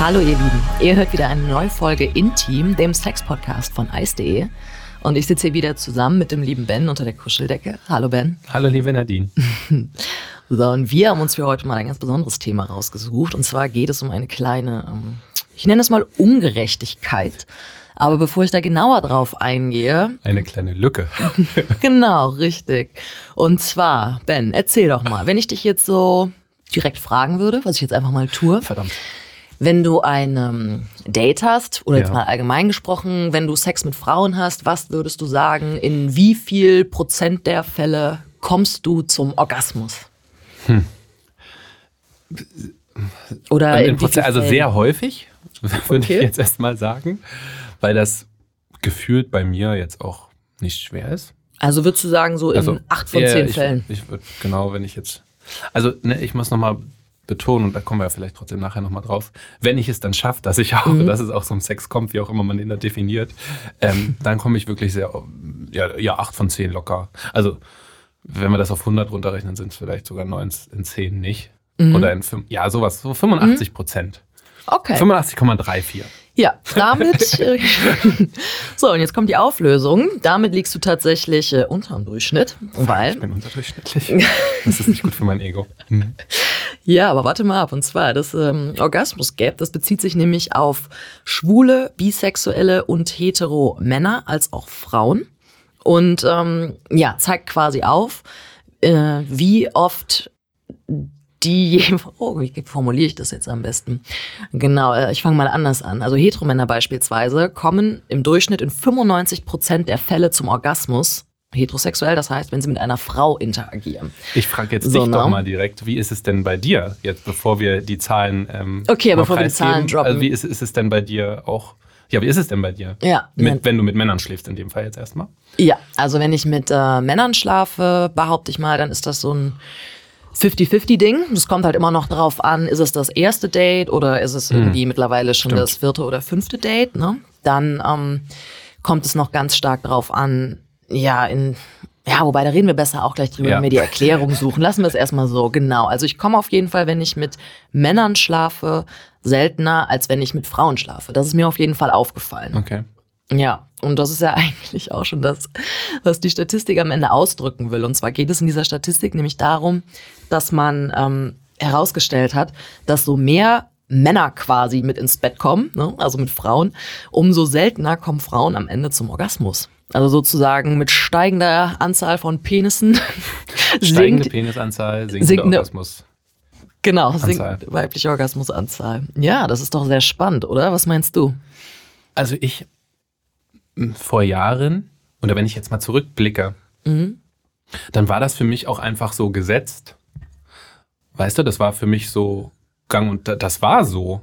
Hallo ihr Lieben, ihr hört wieder eine neue Folge Intim, dem Sex-Podcast von ice.de. Und ich sitze hier wieder zusammen mit dem lieben Ben unter der Kuscheldecke. Hallo Ben. Hallo liebe Nadine. so, und wir haben uns für heute mal ein ganz besonderes Thema rausgesucht. Und zwar geht es um eine kleine, ähm, ich nenne es mal Ungerechtigkeit. Aber bevor ich da genauer drauf eingehe. Eine kleine Lücke. genau, richtig. Und zwar, Ben, erzähl doch mal, wenn ich dich jetzt so direkt fragen würde, was ich jetzt einfach mal tue. Verdammt. Wenn du ein ähm, Date hast, oder ja. jetzt mal allgemein gesprochen, wenn du Sex mit Frauen hast, was würdest du sagen, in wie viel Prozent der Fälle kommst du zum Orgasmus? Hm. Oder in Prozent, also sehr häufig, würde okay. ich jetzt erstmal sagen, weil das gefühlt bei mir jetzt auch nicht schwer ist. Also würdest du sagen, so also, in acht von zehn Fällen? Ich, ich würde, genau, wenn ich jetzt, also ne, ich muss nochmal betonen, und da kommen wir ja vielleicht trotzdem nachher nochmal drauf, wenn ich es dann schaffe, dass ich auch, mhm. dass es auch so um Sex kommt, wie auch immer man ihn da definiert, ähm, dann komme ich wirklich sehr, ja, ja, acht von zehn locker. Also, wenn wir das auf 100 runterrechnen, sind es vielleicht sogar neun in zehn nicht. Mhm. Oder in fünf, ja, sowas, so 85 Prozent. Mhm. Okay. 85,34. Ja, damit. Äh, so, und jetzt kommt die Auflösung. Damit liegst du tatsächlich äh, unter dem Durchschnitt. Weil, ich bin unterdurchschnittlich. Das ist nicht gut für mein Ego. Hm. Ja, aber warte mal ab. Und zwar das ähm, Orgasmus Gap, das bezieht sich nämlich auf schwule, bisexuelle und hetero Männer als auch Frauen. Und ähm, ja, zeigt quasi auf, äh, wie oft die, oh, wie formuliere ich das jetzt am besten? Genau, äh, ich fange mal anders an. Also Heteromänner beispielsweise kommen im Durchschnitt in 95 Prozent der Fälle zum Orgasmus heterosexuell, das heißt, wenn sie mit einer Frau interagieren. Ich frage jetzt so, dich doch ne? mal direkt, wie ist es denn bei dir, jetzt bevor wir die Zahlen ähm, Okay, bevor wir die Zahlen droppen. Also wie ist, ist es denn bei dir auch, ja, wie ist es denn bei dir? Ja. Mit, wenn du mit Männern schläfst, in dem Fall jetzt erstmal? Ja, also wenn ich mit äh, Männern schlafe, behaupte ich mal, dann ist das so ein 50-50-Ding. Es kommt halt immer noch drauf an, ist es das erste Date oder ist es hm. irgendwie hm. mittlerweile schon Stimmt. das vierte oder fünfte Date. Ne? Dann ähm, kommt es noch ganz stark drauf an, ja, in ja, wobei, da reden wir besser auch gleich drüber, ja. wenn wir die Erklärung suchen. Lassen wir es erstmal so, genau. Also ich komme auf jeden Fall, wenn ich mit Männern schlafe, seltener, als wenn ich mit Frauen schlafe. Das ist mir auf jeden Fall aufgefallen. Okay. Ja, und das ist ja eigentlich auch schon das, was die Statistik am Ende ausdrücken will. Und zwar geht es in dieser Statistik nämlich darum, dass man ähm, herausgestellt hat, dass so mehr Männer quasi mit ins Bett kommen, ne, also mit Frauen, umso seltener kommen Frauen am Ende zum Orgasmus. Also sozusagen mit steigender Anzahl von Penissen. Steigende sinkt, Penisanzahl, sinkende Orgasmus. Genau, sinkt weibliche Orgasmusanzahl. Ja, das ist doch sehr spannend, oder? Was meinst du? Also ich vor Jahren, oder wenn ich jetzt mal zurückblicke, mhm. dann war das für mich auch einfach so gesetzt. Weißt du, das war für mich so gang und das war so.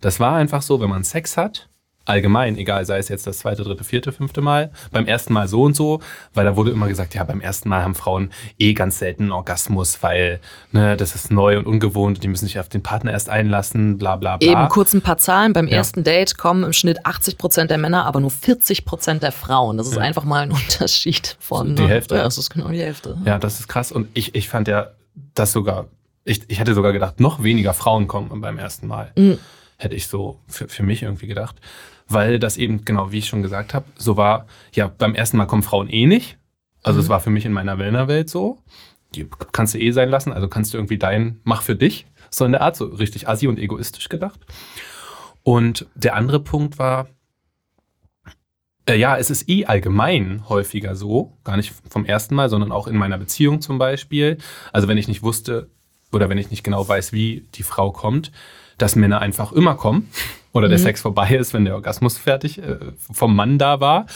Das war einfach so, wenn man Sex hat, allgemein, egal, sei es jetzt das zweite, dritte, vierte, fünfte Mal, beim ersten Mal so und so, weil da wurde immer gesagt, ja, beim ersten Mal haben Frauen eh ganz selten einen Orgasmus, weil ne, das ist neu und ungewohnt, die müssen sich auf den Partner erst einlassen, bla bla bla. Eben kurz ein paar Zahlen, beim ja. ersten Date kommen im Schnitt 80 Prozent der Männer, aber nur 40 Prozent der Frauen. Das ist ja. einfach mal ein Unterschied von... Die Hälfte. Ja, das ist genau die Hälfte. Ja, das ist krass und ich, ich fand ja das sogar, ich, ich hätte sogar gedacht, noch weniger Frauen kommen beim ersten Mal. Mhm. Hätte ich so für, für mich irgendwie gedacht weil das eben, genau wie ich schon gesagt habe, so war, ja, beim ersten Mal kommen Frauen eh nicht. Also mhm. es war für mich in meiner Wellner-Welt so. Die kannst du eh sein lassen, also kannst du irgendwie dein, mach für dich, so in der Art, so richtig assi und egoistisch gedacht. Und der andere Punkt war, äh, ja, es ist eh allgemein häufiger so, gar nicht vom ersten Mal, sondern auch in meiner Beziehung zum Beispiel. Also wenn ich nicht wusste oder wenn ich nicht genau weiß, wie die Frau kommt, dass Männer einfach immer kommen oder der mhm. Sex vorbei ist, wenn der Orgasmus fertig äh, vom Mann da war.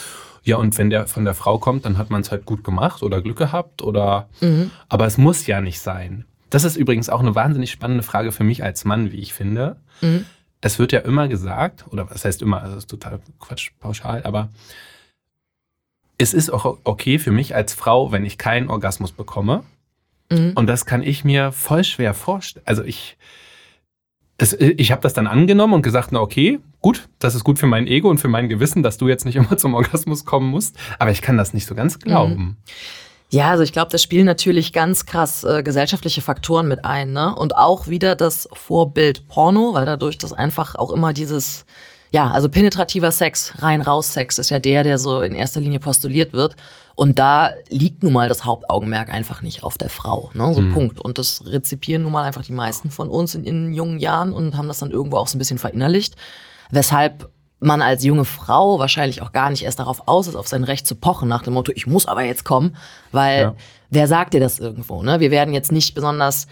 Ja, und wenn der von der Frau kommt, dann hat man es halt gut gemacht oder Glück gehabt oder. Mhm. Aber es muss ja nicht sein. Das ist übrigens auch eine wahnsinnig spannende Frage für mich als Mann, wie ich finde. Mhm. Es wird ja immer gesagt, oder was heißt immer, also das ist total Quatsch pauschal, aber es ist auch okay für mich als Frau, wenn ich keinen Orgasmus bekomme. Mhm. Und das kann ich mir voll schwer vorstellen. Also ich, es, ich habe das dann angenommen und gesagt, na okay, gut, das ist gut für mein Ego und für mein Gewissen, dass du jetzt nicht immer zum Orgasmus kommen musst, aber ich kann das nicht so ganz glauben. Mhm. Ja, also ich glaube, da spielen natürlich ganz krass äh, gesellschaftliche Faktoren mit ein, ne? Und auch wieder das Vorbild Porno, weil dadurch das einfach auch immer dieses, ja, also penetrativer Sex, rein raus Sex ist ja der, der so in erster Linie postuliert wird. Und da liegt nun mal das Hauptaugenmerk einfach nicht auf der Frau, ne? So mhm. Punkt. Und das rezipieren nun mal einfach die meisten von uns in, in jungen Jahren und haben das dann irgendwo auch so ein bisschen verinnerlicht. Weshalb man als junge Frau wahrscheinlich auch gar nicht erst darauf aus ist, auf sein Recht zu pochen, nach dem Motto, ich muss aber jetzt kommen, weil ja. wer sagt dir das irgendwo? Ne? Wir werden jetzt nicht besonders,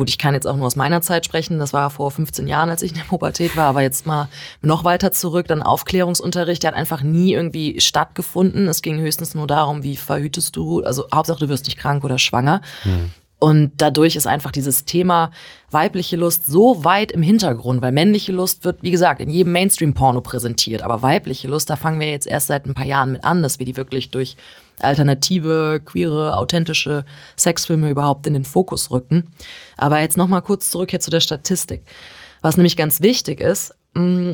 gut, ich kann jetzt auch nur aus meiner Zeit sprechen, das war vor 15 Jahren, als ich in der Pubertät war, aber jetzt mal noch weiter zurück, dann Aufklärungsunterricht, der hat einfach nie irgendwie stattgefunden. Es ging höchstens nur darum, wie verhütest du, also Hauptsache du wirst nicht krank oder schwanger. Hm. Und dadurch ist einfach dieses Thema weibliche Lust so weit im Hintergrund, weil männliche Lust wird, wie gesagt, in jedem Mainstream-Porno präsentiert. Aber weibliche Lust, da fangen wir jetzt erst seit ein paar Jahren mit an, dass wir die wirklich durch alternative, queere, authentische Sexfilme überhaupt in den Fokus rücken. Aber jetzt nochmal kurz zurück hier zu der Statistik. Was nämlich ganz wichtig ist, mm,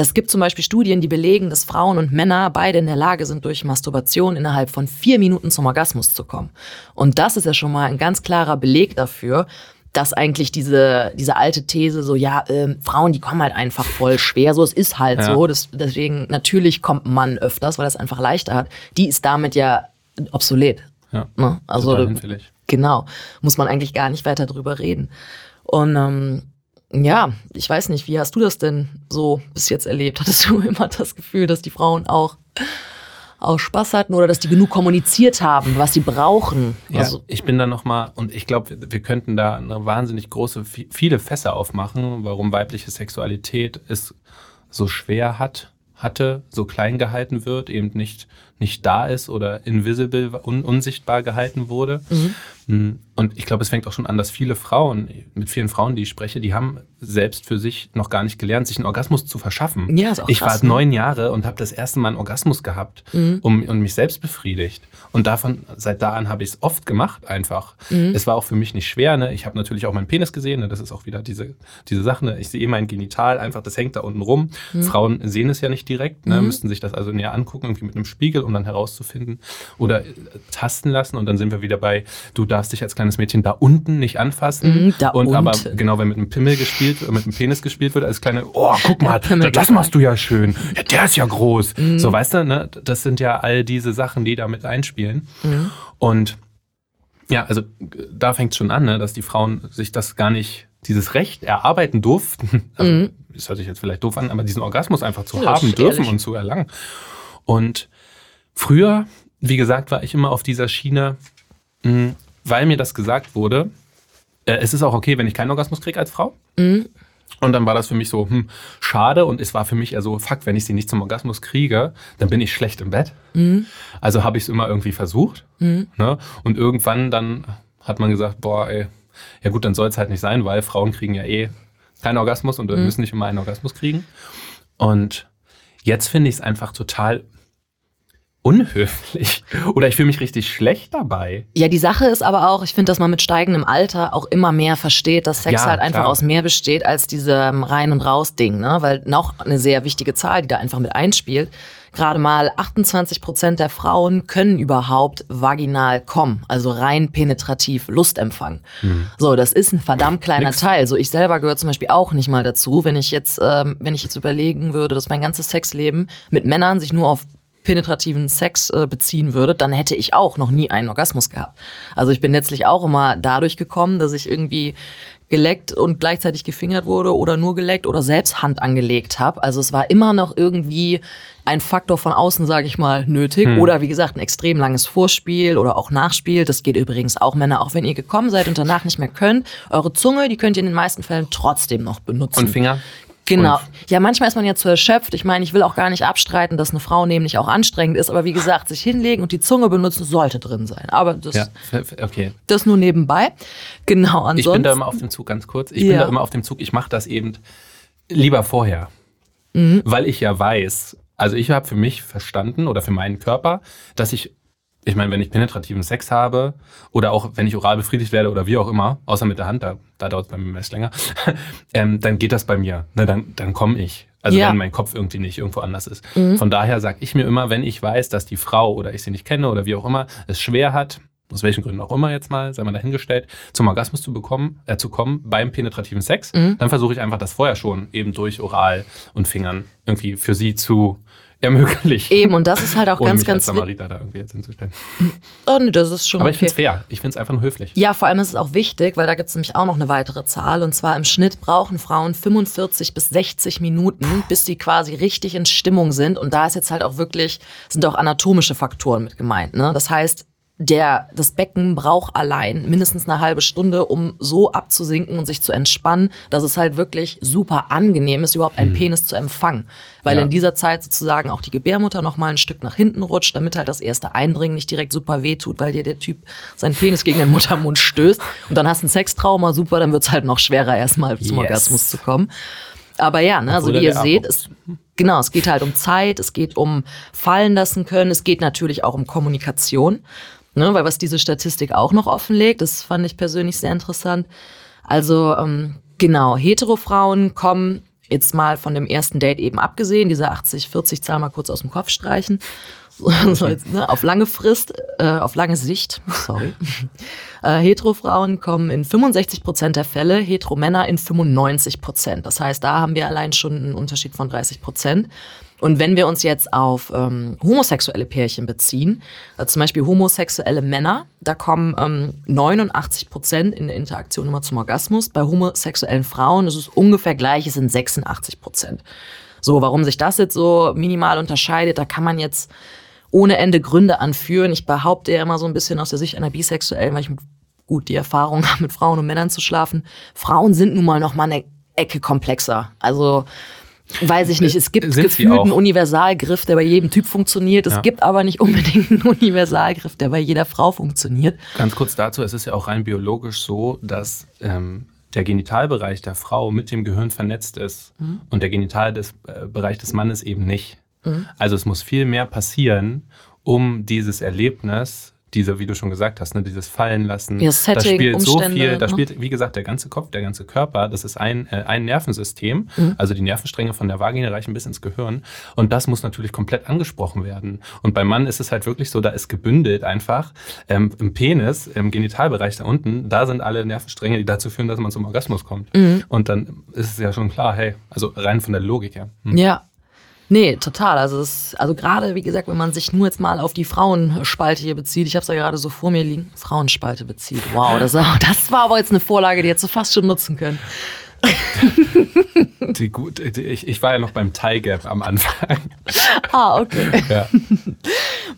es gibt zum Beispiel Studien, die belegen, dass Frauen und Männer beide in der Lage sind, durch Masturbation innerhalb von vier Minuten zum Orgasmus zu kommen. Und das ist ja schon mal ein ganz klarer Beleg dafür, dass eigentlich diese, diese alte These so, ja, äh, Frauen, die kommen halt einfach voll schwer, so, es ist halt ja. so, das, deswegen natürlich kommt ein Mann öfters, weil es einfach leichter hat, die ist damit ja obsolet. Ja, ne? Also, genau, muss man eigentlich gar nicht weiter drüber reden. Und ähm, ja, ich weiß nicht, wie hast du das denn so bis jetzt erlebt? Hattest du immer das Gefühl, dass die Frauen auch, auch Spaß hatten oder dass die genug kommuniziert haben, was sie brauchen? Ja, also, ich bin da nochmal, und ich glaube, wir, wir, könnten da eine wahnsinnig große, viele Fässer aufmachen, warum weibliche Sexualität es so schwer hat, hatte, so klein gehalten wird, eben nicht, nicht da ist oder invisible, un, unsichtbar gehalten wurde. Mhm. Hm, und ich glaube, es fängt auch schon an, dass viele Frauen, mit vielen Frauen, die ich spreche, die haben selbst für sich noch gar nicht gelernt, sich einen Orgasmus zu verschaffen. Ja, ist auch ich krass, war ne? neun Jahre und habe das erste Mal einen Orgasmus gehabt mhm. um, und mich selbst befriedigt. Und davon, seit da an habe ich es oft gemacht einfach. Mhm. Es war auch für mich nicht schwer. Ne? Ich habe natürlich auch meinen Penis gesehen. Ne? Das ist auch wieder diese, diese Sache. Ne? Ich sehe mein Genital einfach, das hängt da unten rum. Mhm. Frauen sehen es ja nicht direkt, ne? Mhm. müssten sich das also näher angucken, irgendwie mit einem Spiegel, um dann herauszufinden. Oder äh, tasten lassen. Und dann sind wir wieder bei, du darfst dich als kleines Mädchen da unten nicht anfassen. Mhm, da und, und aber genau, wenn mit einem Pimmel gespielt, mit einem Penis gespielt wird, als kleine, oh, guck mal, das machst du ja schön. Ja, der ist ja groß. Mhm. So, weißt du, ne? Das sind ja all diese Sachen, die da mit einspielen. Mhm. Und ja, also da fängt es schon an, ne, dass die Frauen sich das gar nicht, dieses Recht erarbeiten durften. Also, mhm. Das hört sich jetzt vielleicht doof an, aber diesen Orgasmus einfach zu ja, haben dürfen und zu erlangen. Und früher, wie gesagt, war ich immer auf dieser Schiene, mh, weil mir das gesagt wurde, äh, es ist auch okay, wenn ich keinen Orgasmus kriege als Frau. Mhm. Und dann war das für mich so, hm, schade. Und es war für mich eher so, fuck, wenn ich sie nicht zum Orgasmus kriege, dann bin ich schlecht im Bett. Mhm. Also habe ich es immer irgendwie versucht. Mhm. Ne? Und irgendwann dann hat man gesagt, boah, ey, ja gut, dann soll es halt nicht sein, weil Frauen kriegen ja eh keinen Orgasmus und mhm. müssen nicht immer einen Orgasmus kriegen. Und jetzt finde ich es einfach total unhöflich oder ich fühle mich richtig schlecht dabei. Ja, die Sache ist aber auch, ich finde, dass man mit steigendem Alter auch immer mehr versteht, dass Sex ja, halt einfach klar. aus mehr besteht als diese Rein- und Raus-Ding, ne? Weil noch eine sehr wichtige Zahl, die da einfach mit einspielt. Gerade mal 28 Prozent der Frauen können überhaupt vaginal kommen, also rein penetrativ Lust empfangen. Mhm. So, das ist ein verdammt kleiner Nix. Teil. So, ich selber gehöre zum Beispiel auch nicht mal dazu. Wenn ich jetzt, ähm, wenn ich jetzt überlegen würde, dass mein ganzes Sexleben mit Männern sich nur auf penetrativen Sex äh, beziehen würde, dann hätte ich auch noch nie einen Orgasmus gehabt. Also ich bin letztlich auch immer dadurch gekommen, dass ich irgendwie geleckt und gleichzeitig gefingert wurde oder nur geleckt oder selbst Hand angelegt habe. Also es war immer noch irgendwie ein Faktor von außen, sage ich mal, nötig. Hm. Oder wie gesagt, ein extrem langes Vorspiel oder auch Nachspiel. Das geht übrigens auch Männer, auch wenn ihr gekommen seid und danach nicht mehr könnt. Eure Zunge, die könnt ihr in den meisten Fällen trotzdem noch benutzen. Und Finger? Genau. Ja, manchmal ist man ja zu erschöpft. Ich meine, ich will auch gar nicht abstreiten, dass eine Frau nämlich auch anstrengend ist. Aber wie gesagt, sich hinlegen und die Zunge benutzen sollte drin sein. Aber das, ja, okay. das nur nebenbei. Genau, ansonsten. Ich bin da immer auf dem Zug, ganz kurz. Ich ja. bin da immer auf dem Zug. Ich mache das eben lieber vorher. Mhm. Weil ich ja weiß, also ich habe für mich verstanden oder für meinen Körper, dass ich ich meine, wenn ich penetrativen Sex habe oder auch wenn ich oral befriedigt werde oder wie auch immer, außer mit der Hand, da, da dauert es bei mir meist länger, ähm, dann geht das bei mir. Ne, dann dann komme ich. Also ja. wenn mein Kopf irgendwie nicht irgendwo anders ist. Mhm. Von daher sage ich mir immer, wenn ich weiß, dass die Frau oder ich sie nicht kenne oder wie auch immer es schwer hat, aus welchen Gründen auch immer jetzt mal, sei mal dahingestellt, zum Orgasmus zu bekommen, äh, zu kommen beim penetrativen Sex, mhm. dann versuche ich einfach das vorher schon eben durch Oral und Fingern irgendwie für sie zu ermöglichen. Eben, und das ist halt auch ganz, mich ganz. Samariter da irgendwie jetzt hinzustellen. Oh, nee, das ist schon. Aber ich okay. finde es fair. Ich finde es einfach nur höflich. Ja, vor allem ist es auch wichtig, weil da gibt es nämlich auch noch eine weitere Zahl. Und zwar im Schnitt brauchen Frauen 45 bis 60 Minuten, bis sie quasi richtig in Stimmung sind. Und da ist jetzt halt auch wirklich, sind auch anatomische Faktoren mit gemeint. Ne? Das heißt, der, das Becken braucht allein mindestens eine halbe Stunde, um so abzusinken und sich zu entspannen, dass es halt wirklich super angenehm ist, überhaupt einen Penis zu empfangen. Weil Ja. in dieser Zeit sozusagen auch die Gebärmutter noch mal ein Stück nach hinten rutscht, damit halt das erste Eindringen nicht direkt super wehtut, weil dir der Typ seinen Penis gegen den Muttermund stößt. Und dann hast du ein Sextrauma, super, dann wird's halt noch schwerer, erstmal zum Yes. Orgasmus zu kommen. Aber ja, ne, also wie ihr seht, es, genau, es geht halt um Zeit, es geht um fallen lassen können, es geht natürlich auch um Kommunikation. Ne, weil was diese Statistik auch noch offenlegt, das fand ich persönlich sehr interessant. Also ähm, genau, Heterofrauen kommen jetzt mal von dem ersten Date eben abgesehen, diese 80-40-Zahl mal kurz aus dem Kopf streichen. So jetzt, ne, auf lange Frist, äh, auf lange Sicht, sorry. Äh, Heterofrauen kommen in 65 Prozent der Fälle, Heteromänner in 95 Prozent. Das heißt, da haben wir allein schon einen Unterschied von 30 Prozent. Und wenn wir uns jetzt auf ähm, homosexuelle Pärchen beziehen, äh, zum Beispiel homosexuelle Männer, da kommen ähm, 89 Prozent in der Interaktion immer zum Orgasmus. Bei homosexuellen Frauen ist es ungefähr gleich, es sind 86 Prozent. So, warum sich das jetzt so minimal unterscheidet, da kann man jetzt ohne Ende Gründe anführen. Ich behaupte ja immer so ein bisschen aus der Sicht einer Bisexuellen, weil ich gut die Erfahrung habe, mit Frauen und Männern zu schlafen. Frauen sind nun mal noch mal eine Ecke komplexer. Also weiß ich nicht, es gibt gefühlt einen. Universalgriff, der bei jedem Typ funktioniert. Es Ja. gibt aber nicht unbedingt einen Universalgriff, der bei jeder Frau funktioniert. Ganz kurz dazu, es ist ja auch rein biologisch so, dass ähm, der Genitalbereich der Frau mit dem Gehirn vernetzt ist und der Genitalbereich des, äh, Bereich des Mannes eben nicht. Also es muss viel mehr passieren, um dieses Erlebnis, diese, wie du schon gesagt hast, ne, dieses Fallen lassen, Ja, das Setting, spielt so Umstände, viel, da ne? spielt, wie gesagt, der ganze Kopf, der ganze Körper, das ist ein, äh, ein Nervensystem, Mhm. also die Nervenstränge von der Vagina reichen bis ins Gehirn und das muss natürlich komplett angesprochen werden. Und beim Mann ist es halt wirklich so, da ist gebündelt einfach ähm, im Penis, im Genitalbereich da unten, da sind alle Nervenstränge, die dazu führen, dass man zum Orgasmus kommt. Mhm. Und dann ist es ja schon klar, hey, also rein von der Logik her. Hm. Ja. Nee, total. Also, es, also gerade, wie gesagt, wenn man sich nur jetzt mal auf die Frauenspalte hier bezieht, ich habe es ja gerade so vor mir liegen, Frauenspalte bezieht. Wow, das, das war aber jetzt eine Vorlage, die hättest du fast schon nutzen können. Die gut, die, ich, ich war ja noch beim Tie Gap am Anfang. Ah, okay. ja,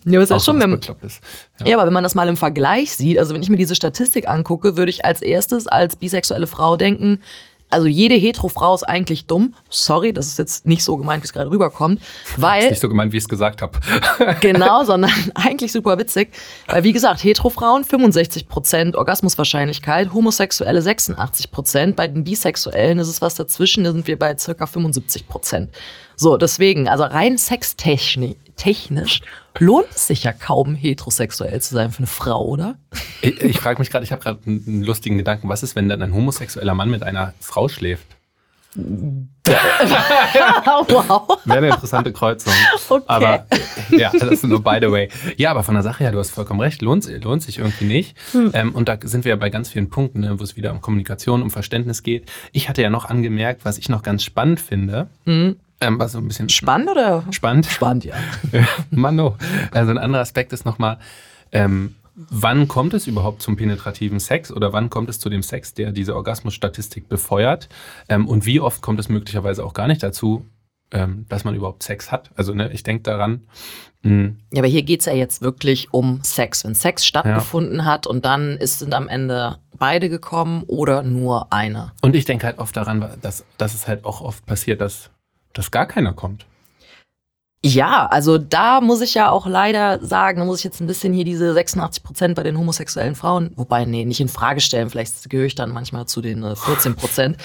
Ja, ist ja auch schon, was wenn, Beklopptes. Ja. Ja, aber wenn man das mal im Vergleich sieht, also wenn ich mir diese Statistik angucke, würde ich als erstes als bisexuelle Frau denken, also jede Hetero-Frau ist eigentlich dumm. Sorry, das ist jetzt nicht so gemeint, wie es gerade rüberkommt. Weil, Nicht so gemeint, wie ich es gesagt habe. genau, sondern eigentlich super witzig. Weil, wie gesagt, Hetero-Frauen 65% Orgasmuswahrscheinlichkeit, Homosexuelle 86%. Bei den Bisexuellen ist es was dazwischen, da sind wir bei circa 75%. So, deswegen, also rein sextechnisch technisch lohnt es sich ja kaum, heterosexuell zu sein für eine Frau, oder? Ich, ich frage mich gerade, ich habe gerade einen, lustigen Gedanken. Was ist, wenn dann ein homosexueller Mann mit einer Frau schläft? wow. Wäre eine interessante Kreuzung. Okay. Aber ja, das ist nur by the way. Ja, aber von der Sache her, du hast vollkommen recht, lohnt, lohnt sich irgendwie nicht. Hm. Ähm, und da sind wir ja bei ganz vielen Punkten, ne, wo es wieder um Kommunikation, um Verständnis geht. Ich hatte ja noch angemerkt, was ich noch ganz spannend finde. Ähm, so ein bisschen Hm. Spannend oder? spannend. Spannend, ja. Mano. Also ein anderer Aspekt ist nochmal, ähm, wann kommt es überhaupt zum penetrativen Sex oder wann kommt es zu dem Sex, der diese Orgasmusstatistik befeuert? Ähm, und wie oft kommt es möglicherweise auch gar nicht dazu, ähm, dass man überhaupt Sex hat? Also ne, ich denke daran, mh, Ja, aber hier geht's ja jetzt wirklich um Sex. Wenn Sex stattgefunden hat und dann ist, sind am Ende beide gekommen oder nur einer. und ich denke halt oft daran, dass, dass es halt auch oft passiert, dass, dass gar keiner kommt. Ja, also da muss ich ja auch leider sagen, da muss ich jetzt ein bisschen hier diese 86 Prozent bei den homosexuellen Frauen, wobei, nee, nicht in Frage stellen, vielleicht gehöre ich dann manchmal zu den äh, 14 Prozent.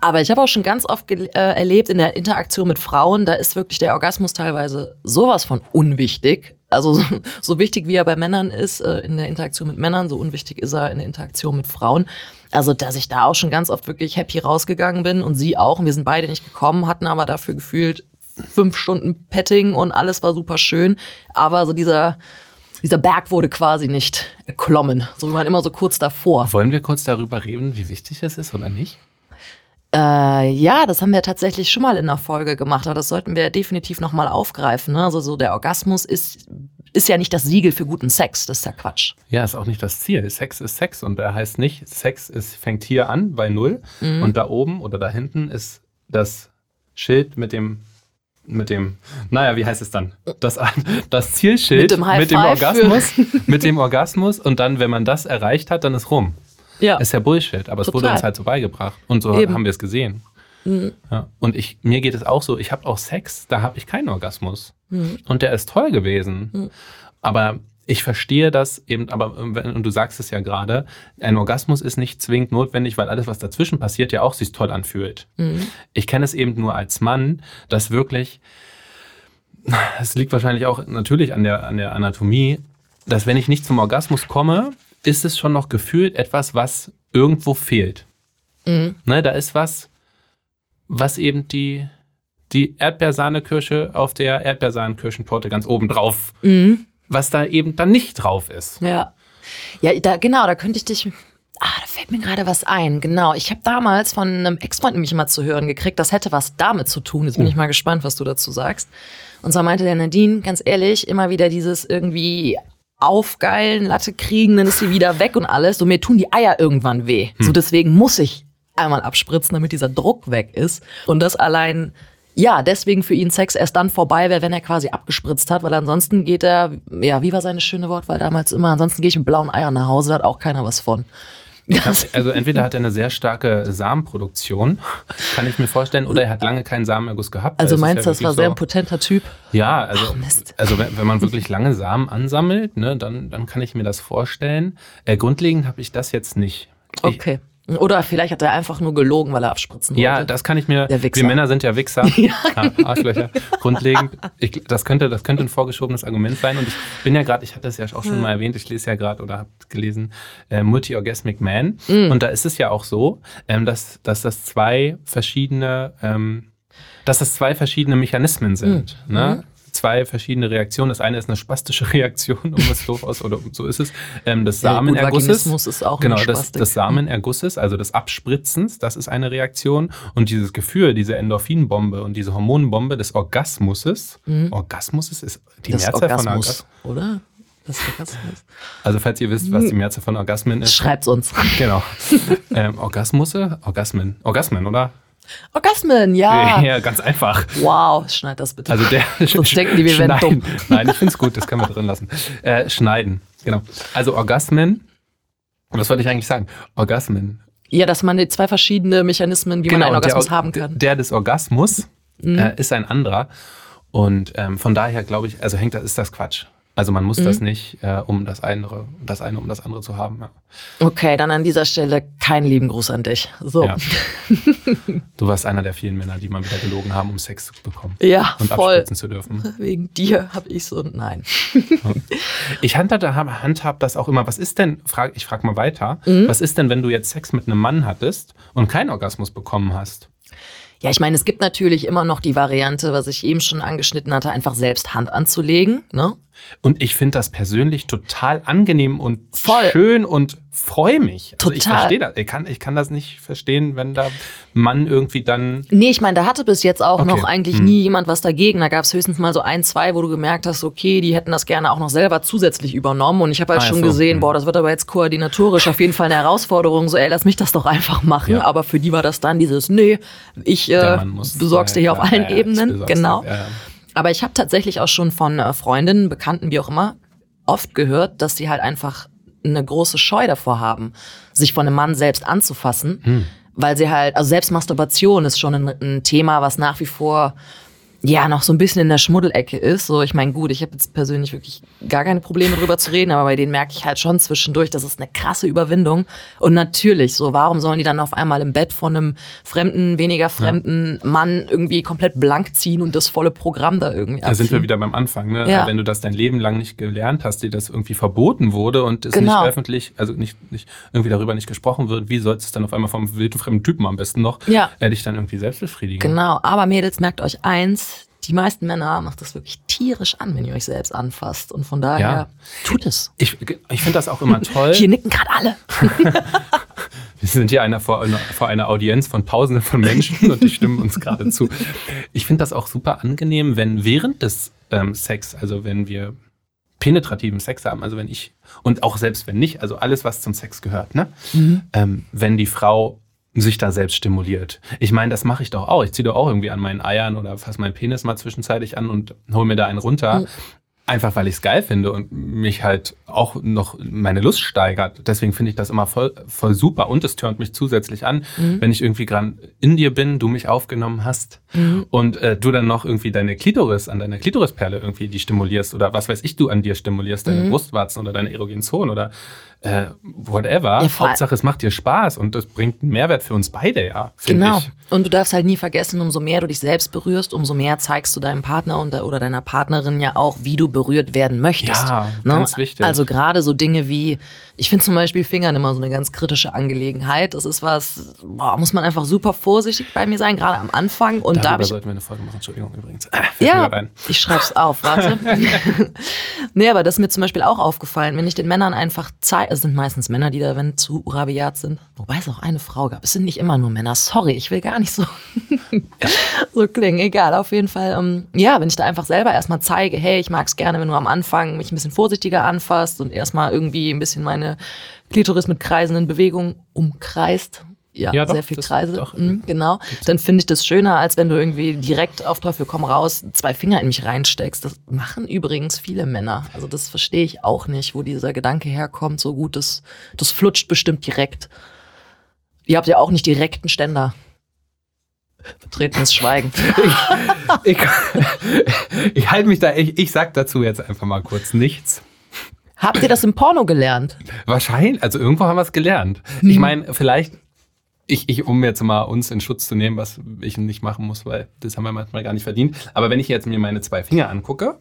Aber ich habe auch schon ganz oft äh, erlebt in der Interaktion mit Frauen, da ist wirklich der Orgasmus teilweise sowas von unwichtig. Also so, so wichtig wie er bei Männern ist äh, in der Interaktion mit Männern, so unwichtig ist er in der Interaktion mit Frauen. Also, dass ich da auch schon ganz oft wirklich happy rausgegangen bin und sie auch. Und wir sind beide nicht gekommen, hatten aber dafür gefühlt fünf Stunden Petting und alles war super schön. Aber so dieser dieser Berg wurde quasi nicht erklommen. So, wir waren immer so kurz davor. Wollen wir kurz darüber reden, wie wichtig es ist oder nicht? Äh, ja, das haben wir tatsächlich schon mal in einer Folge gemacht, aber das sollten wir definitiv nochmal aufgreifen. Ne? Also so der Orgasmus ist, ist ja nicht das Siegel für guten Sex, das ist ja Quatsch. Ja, ist auch nicht das Ziel. Sex ist Sex und der heißt nicht, Sex ist, fängt hier an bei Null Mhm. und da oben oder da hinten ist das Schild mit dem mit dem, naja, wie heißt es dann? Das, das Zielschild Mit dem mit dem Orgasmus, mit dem Orgasmus und dann, wenn man das erreicht hat, dann ist rum. Ja. Ist ja Bullshit, aber es wurde Total. uns halt so beigebracht und so Eben. Mhm. haben wir es gesehen. Ja. Und ich, mir geht es auch so, ich habe auch Sex, da habe ich keinen Orgasmus. Mhm. Und der ist toll gewesen. Aber ich verstehe das eben, aber äh, wenn, und du sagst es ja gerade, ein Orgasmus ist nicht zwingend notwendig, weil alles, was dazwischen passiert, ja auch sich toll anfühlt. Mhm. Ich kenne es eben nur als Mann, dass wirklich, es liegt wahrscheinlich auch natürlich an der, an der Anatomie, dass wenn ich nicht zum Orgasmus komme, ist es schon noch gefühlt etwas, was irgendwo fehlt. Mhm. Ne, da ist was, was eben die, die Erdbeersahnekirsche auf der Erdbeersahnenkirschentorte ganz oben drauf, Mhm. was da eben dann nicht drauf ist. Ja. Ja, da, genau, da könnte ich dich. Ah, da fällt mir gerade was ein. Genau. Ich habe damals von einem Ex-Freund nämlich mal zu hören gekriegt, das hätte was damit zu tun. Jetzt bin ich mal gespannt, was du dazu sagst. Und zwar meinte der Nadine, ganz ehrlich, immer wieder dieses irgendwie aufgeilen, Latte kriegen, dann ist sie wieder weg und alles. So mir tun die Eier irgendwann weh. So deswegen muss ich einmal abspritzen, damit dieser Druck weg ist. Und das allein, ja, deswegen für ihn Sex erst dann vorbei wäre, wenn er quasi abgespritzt hat, weil ansonsten geht er, ja, wie war seine schöne Wortwahl damals immer, ansonsten gehe ich mit blauen Eiern nach Hause, da hat auch keiner was von. Also entweder hat er eine sehr starke Samenproduktion, kann ich mir vorstellen, oder er hat lange keinen Samenerguss gehabt. Also ist meinst du, ja das war wirklich sehr so- ein potenter Typ? Ja, also, Ach, also wenn, wenn man wirklich lange Samen ansammelt, ne, dann, dann kann ich mir das vorstellen. Äh, grundlegend habe ich das jetzt nicht. Ich, Okay. Oder vielleicht hat er einfach nur gelogen, weil er abspritzen wollte. Ja, das kann ich mir. Wir Männer sind ja Wichser. ja. Arschlöcher. Grundlegend. Ich, das, könnte, das könnte ein vorgeschobenes Argument sein. Und ich bin ja gerade, ich hatte es ja auch schon mal erwähnt, ich lese ja gerade oder habe gelesen, äh, Multi-Orgasmic Man. Mm. Und da ist es ja auch so, ähm, dass, dass das zwei verschiedene, ähm, dass das zwei verschiedene Mechanismen sind. Mm. Ne? Zwei verschiedene Reaktionen. Das eine ist eine spastische Reaktion, um es doof aus, oder so ist es, ähm, des Ja, Samenergusses. Ist auch genau, eine des, Samenergusses, also des Abspritzens, das ist eine Reaktion. Und dieses Gefühl, diese Endorphinbombe und diese Hormonbombe des Orgasmuses, Orgasmuses ist die Mhm. das Mehrzahl von Orgasmus, Orgasmus. oder? Das Orgasmus. Also falls ihr wisst, was die Mehrzahl von Orgasmen ist. Schreibt's uns. Genau. ähm, Orgasmusse? Orgasmen. Orgasmen, oder? Orgasmen, ja. Ja, ganz einfach. Wow, schneid das bitte. Also der Sonst denken die, wir werden dumm. Nein, ich finde es gut, das können wir drin lassen. Äh, schneiden, genau. Also Orgasmen. Was wollte ich eigentlich sagen? Orgasmen. Ja, dass man zwei verschiedene Mechanismen, wie man einen der Orgasmus Or- haben kann. Mhm. Der des Orgasmus äh, ist ein anderer. Und ähm, von daher glaube ich, also hängt das, ist das Quatsch. Also man muss Mhm. das nicht, äh, um das eine, das eine um das andere zu haben. Ja. Okay, dann an dieser Stelle keinen lieben Gruß an dich. So. Ja. Du warst einer der vielen Männer, die mal wieder gelogen haben, um Sex zu bekommen. Ja, und voll. zu dürfen. Wegen dir habe ich so, nein. Ich handhab, handhab das auch immer. Was ist denn, frag, ich frage mal weiter, Mhm. was ist denn, wenn du jetzt Sex mit einem Mann hattest und keinen Orgasmus bekommen hast? Ja, ich meine, es gibt natürlich immer noch die Variante, was ich eben schon angeschnitten hatte, einfach selbst Hand anzulegen. Ne? Und ich finde das persönlich total angenehm und Voll. schön und freue mich. Also ich verstehe das. Ich kann, ich kann das nicht verstehen, wenn da Mann irgendwie dann. Nee, ich meine, da hatte bis jetzt auch Okay. noch eigentlich Hm. nie jemand was dagegen. Da gab es höchstens mal so ein, zwei, wo du gemerkt hast, okay, die hätten das gerne auch noch selber zusätzlich übernommen. Und ich habe halt Ah, schon gesehen, Hm. boah, das wird aber jetzt koordinatorisch auf jeden Fall eine Herausforderung. So, ey, lass mich das doch einfach machen. Ja. Aber für die war das dann dieses, nee, ich äh, Mann muss besorg's dir hier auf ja, allen ja, Ebenen. Genau. Ja. Aber ich habe tatsächlich auch schon von äh, Freundinnen, Bekannten, wie auch immer, oft gehört, dass die halt einfach eine große Scheu davor haben, sich von einem Mann selbst anzufassen, Hm. weil sie halt, also Selbstmasturbation ist schon ein, ein Thema, was nach wie vor ja noch so ein bisschen in der Schmuddelecke ist. So, ich meine, gut, ich habe jetzt persönlich wirklich gar keine Probleme drüber zu reden, aber bei denen merke ich halt schon zwischendurch, das ist eine krasse Überwindung. Und natürlich, so, warum sollen die dann auf einmal im Bett von einem fremden, weniger fremden Mann irgendwie komplett blank ziehen und das volle Programm da irgendwie Da sind wir wieder beim Anfang, ne? Ja. Wenn du das dein Leben lang nicht gelernt hast, dir das irgendwie verboten wurde und es Genau. nicht öffentlich, also nicht, nicht irgendwie darüber nicht gesprochen wird, wie sollst du es dann auf einmal vom wilden fremden Typen am besten noch Ja. äh, dich dann irgendwie selbst befriedigen? Genau, aber Mädels, merkt euch eins, die meisten Männer macht das wirklich tierisch an, wenn ihr euch selbst anfasst. Und von daher, Ja. tut es. Ich, ich finde das auch immer toll. Hier nicken gerade alle. Wir sind hier einer vor, einer vor einer Audienz von Tausenden von Menschen und die stimmen uns gerade zu. Ich finde das auch super angenehm, wenn während des ähm, Sex, also wenn wir penetrativen Sex haben, also wenn ich, und auch selbst wenn nicht, also alles, was zum Sex gehört, ne? Ähm, wenn die Frau sich da selbst stimuliert. Ich meine, das mache ich doch auch. Ich ziehe doch auch irgendwie an meinen Eiern oder fasse meinen Penis mal zwischenzeitlich an und hole mir da einen runter. Einfach weil ich es geil finde und mich halt auch noch meine Lust steigert. Deswegen finde ich das immer voll, voll super und es turnt mich zusätzlich an, wenn ich irgendwie gerade in dir bin, du mich aufgenommen hast und äh, du dann noch irgendwie deine Klitoris an deiner Klitorisperle irgendwie die stimulierst oder was weiß ich, du an dir stimulierst, deine Brustwarzen oder deine erogenen Zonen oder äh, whatever. Ja, Hauptsache es macht dir Spaß und das bringt einen Mehrwert für uns beide, ja. Genau. Ich. Und du darfst halt nie vergessen, umso mehr du dich selbst berührst, umso mehr zeigst du deinem Partner und, oder deiner Partnerin ja auch, wie du berührt werden möchtest. Ja, ganz wichtig. Also gerade so Dinge wie, ich finde zum Beispiel Fingern immer so eine ganz kritische Angelegenheit. Das ist was, boah, muss man einfach super vorsichtig bei mir sein, gerade am Anfang. Und da Darüber ich sollten wir eine Folge machen. Entschuldigung übrigens. Ah, ja, ich schreib's auf, warte. nee, aber das ist mir zum Beispiel auch aufgefallen, wenn ich den Männern einfach zeige, es sind meistens Männer, die da wenn zu rabiat sind, wobei es auch eine Frau gab. Es sind nicht immer nur Männer, sorry, ich will gar nicht so, so klingen, egal, auf jeden Fall. Ähm, ja, wenn ich da einfach selber erstmal zeige, hey, ich mag's gerne, wenn du am Anfang mich ein bisschen vorsichtiger anfasst und erstmal irgendwie ein bisschen meine Klitoris mit kreisenden Bewegungen umkreist. Ja, Ja, doch, sehr viel Kreise. doch. Mhm, genau. Dann finde ich das schöner, als wenn du irgendwie direkt auf Teufel komm raus zwei Finger in mich reinsteckst. Das machen übrigens viele Männer. Also das verstehe ich auch nicht, wo dieser Gedanke herkommt. So gut, das, das flutscht bestimmt direkt. Ihr habt ja auch nicht direkten Ständer. Betretenes Schweigen. Ich, ich halte mich da, ich, ich sag dazu jetzt einfach mal kurz nichts. Habt ihr das im Porno gelernt? Wahrscheinlich, also irgendwo haben wir es gelernt. Mhm. Ich meine, vielleicht, ich, ich, um jetzt mal uns in Schutz zu nehmen, was ich nicht machen muss, weil das haben wir manchmal gar nicht verdient. Aber wenn ich jetzt mir meine zwei Finger angucke,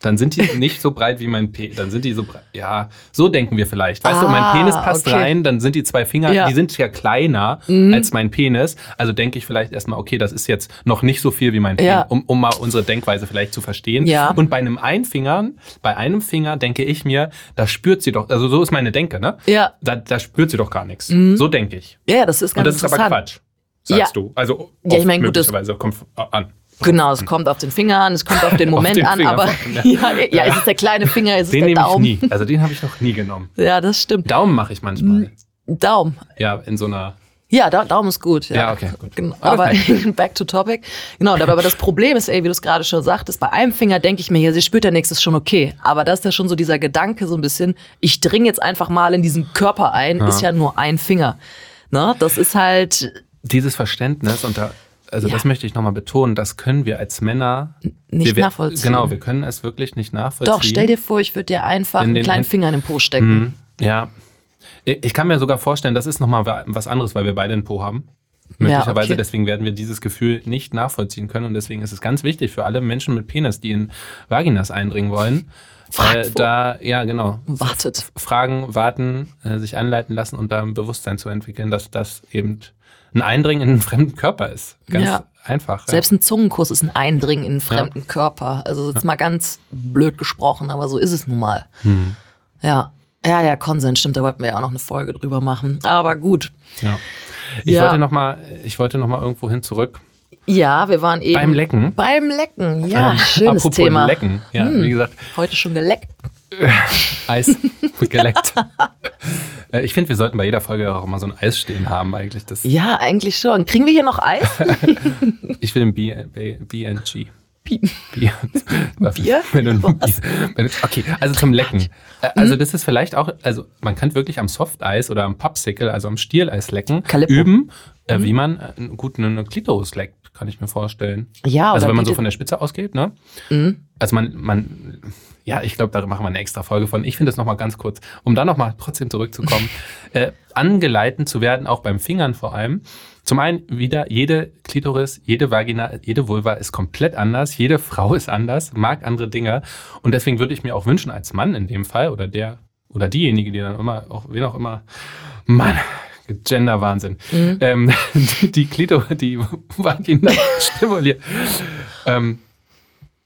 dann sind die nicht so breit wie mein P. Dann sind die so breit. Ja, so denken wir vielleicht. Weißt du, mein Ah, Penis passt okay. rein, dann sind die zwei Finger, Ja. Mhm. die sind ja kleiner als mein Penis. Also denke ich vielleicht erstmal, okay, das ist jetzt noch nicht so viel wie mein Penis, Ja. um, um mal unsere Denkweise vielleicht zu verstehen. Ja. Und bei einem Einfingern, bei einem Finger denke ich mir, da spürt sie doch, also so ist meine Denke, ne? Ja. Da, da spürt sie doch gar nichts. So denke ich. Ja, das ist Und ganz das ist aber. Quatsch, sagst Ja. du. Also Ja, ich oft mein, gut, möglicherweise kommt an. Genau, es kommt auf den Finger an, es kommt auf den Moment den an, Finger aber ja, ja, ist es der kleine Finger, ist es Den der nehme ich Daumen? nie. Also den habe ich noch nie genommen. Ja, das stimmt. Daumen mache ich manchmal. Daumen. Ja, in so einer. Ja, da, Daumen ist gut. Ja, Ja, okay, gut. Genau, Aber back to topic. Genau, aber das Problem ist, ey, wie du es gerade schon sagtest, bei einem Finger denke ich mir, ja, sie spürt ja nichts, ist schon okay. Aber das ist ja schon so dieser Gedanke so ein bisschen, ich dringe jetzt einfach mal in diesen Körper ein, ist ja nur ein Finger. Ne? Das ist halt, Dieses Verständnis und da. Also Ja. das möchte ich nochmal betonen, das können wir als Männer nicht wir, nachvollziehen. Genau, wir können es wirklich nicht nachvollziehen. Doch, stell dir vor, ich würde dir einfach In einen kleinen Finger in den Po stecken. Mhm. Ja. Ich kann mir sogar vorstellen, das ist nochmal was anderes, weil wir beide einen Po haben. Möglicherweise, okay. deswegen werden wir dieses Gefühl nicht nachvollziehen können. Und deswegen ist es ganz wichtig für alle Menschen mit Penis, die in Vaginas eindringen wollen, äh, da, ja, genau, Wartet. fragen, warten, äh, sich anleiten lassen und da ein Bewusstsein zu entwickeln, dass das eben ein Eindringen in einen fremden Körper ist. Ganz Ja. einfach. Ja. Selbst ein Zungenkuss ist ein Eindringen in einen fremden Körper. Also jetzt mal ganz blöd gesprochen, aber so ist es nun mal. Hm. Ja. Ja, ja, Konsens, stimmt, da wollten wir ja auch noch eine Folge drüber machen. Aber gut. ja. Ich Ja. wollte noch mal, ich wollte noch mal irgendwo hin zurück. Ja, wir waren eben. Beim Lecken. Beim Lecken, ja, Ähm, schönes apropos Thema. Hm. Lecken. Ja, wie gesagt, Heute schon geleckt. Eis geleckt. Äh, ich finde, wir sollten bei jeder Folge auch immer so ein Eis stehen haben, eigentlich. Das, Ja, eigentlich schon. Kriegen wir hier noch Eis? Ich will ein B, B, BNG. Bi- Bier. Bier? Wenn du, wenn du, okay, also zum Lecken. Äh, Also das ist vielleicht auch, also man kann wirklich am Softeis oder am Popsicle, also am Stieleis lecken, Calippo. üben, äh, wie man äh, gut eine Klitoris leckt, kann ich mir vorstellen. Ja, Also wenn man so von der Spitze ausgeht, ne? Mhm. Also man, man, ja, ich glaube, da machen wir eine extra Folge von. Ich finde es nochmal ganz kurz, um da nochmal trotzdem zurückzukommen, äh, angeleiten zu werden, auch beim Fingern vor allem. Zum einen wieder, jede Klitoris, jede Vagina, jede Vulva ist komplett anders, jede Frau ist anders, mag andere Dinge. Und deswegen würde ich mir auch wünschen, als Mann in dem Fall, oder der, oder diejenige, die dann immer, auch, wen auch immer, Mann, Gender-Wahnsinn. Mhm. Ähm, die, die Klito, die Vagina stimuliert. Ähm,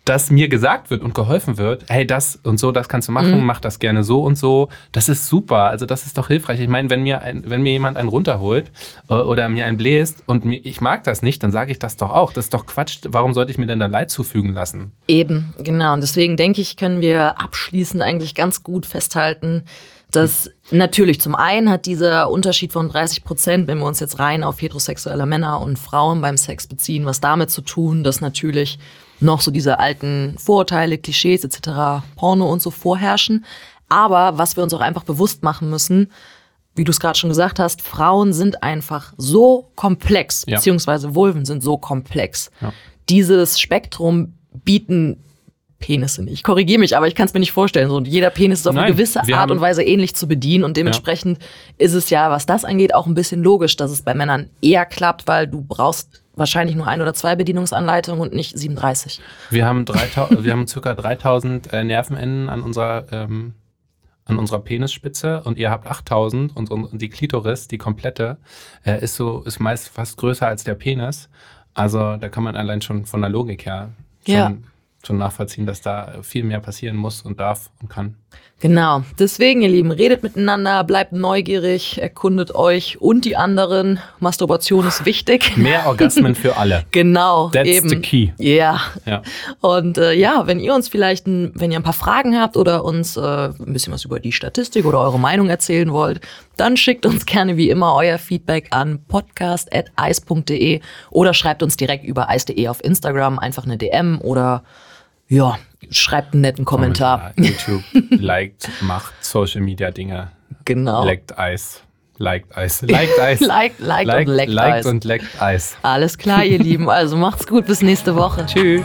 dass mir gesagt wird und geholfen wird, hey, das und so, das kannst du machen, mhm. mach das gerne so und so. Das ist super. Also das ist doch hilfreich. Ich meine, wenn mir ein, wenn mir jemand einen runterholt äh, oder mir einen bläst und mir, ich mag das nicht, dann sage ich das doch auch. Das ist doch Quatsch. Warum sollte ich mir denn da Leid zufügen lassen? Eben, genau. Und deswegen denke ich, können wir abschließend eigentlich ganz gut festhalten, dass natürlich zum einen hat dieser Unterschied von 30 Prozent, wenn wir uns jetzt rein auf heterosexuelle Männer und Frauen beim Sex beziehen, was damit zu tun, dass natürlich noch so diese alten Vorurteile, Klischees etc., Porno und so vorherrschen. Aber was wir uns auch einfach bewusst machen müssen, wie du es gerade schon gesagt hast, Frauen sind einfach so komplex, ja. beziehungsweise Vulven sind so komplex. Ja. Dieses Spektrum bieten Penisse nicht. Ich korrigiere mich, aber ich kann es mir nicht vorstellen. So, jeder Penis ist auf Nein, eine gewisse Art und Weise ähnlich zu bedienen und dementsprechend ja. ist es ja, was das angeht, auch ein bisschen logisch, dass es bei Männern eher klappt, weil du brauchst wahrscheinlich nur ein oder zwei Bedienungsanleitungen und nicht 37. Wir haben, 3000, wir haben circa 3000 äh, Nervenenden an unserer, ähm, an unserer Penisspitze und ihr habt 8000 und, und die Klitoris, die komplette, äh, ist so, ist meist fast größer als der Penis. Also da kann man allein schon von der Logik her schon ja schon nachvollziehen, dass da viel mehr passieren muss und darf und kann. Genau. Deswegen, ihr Lieben, redet miteinander, bleibt neugierig, erkundet euch und die anderen. Masturbation ist wichtig. Mehr Orgasmen für alle. genau. That's eben. the key. Yeah. Ja. Und äh, ja, wenn ihr uns vielleicht, ein, wenn ihr ein paar Fragen habt oder uns äh, ein bisschen was über die Statistik oder eure Meinung erzählen wollt, dann schickt uns gerne wie immer euer Feedback an podcast.eis.de oder schreibt uns direkt über eis.de auf Instagram einfach eine DM oder ja, schreibt einen netten Kommentar. YouTube, liked, macht Social Media Dinge. Genau. Leckt Eis. Liked Eis. Liked Eis. liked, liked, liked und leckt liked Eis. und leckt Eis. Alles klar, ihr Lieben. Also macht's gut. Bis nächste Woche. Tschüss.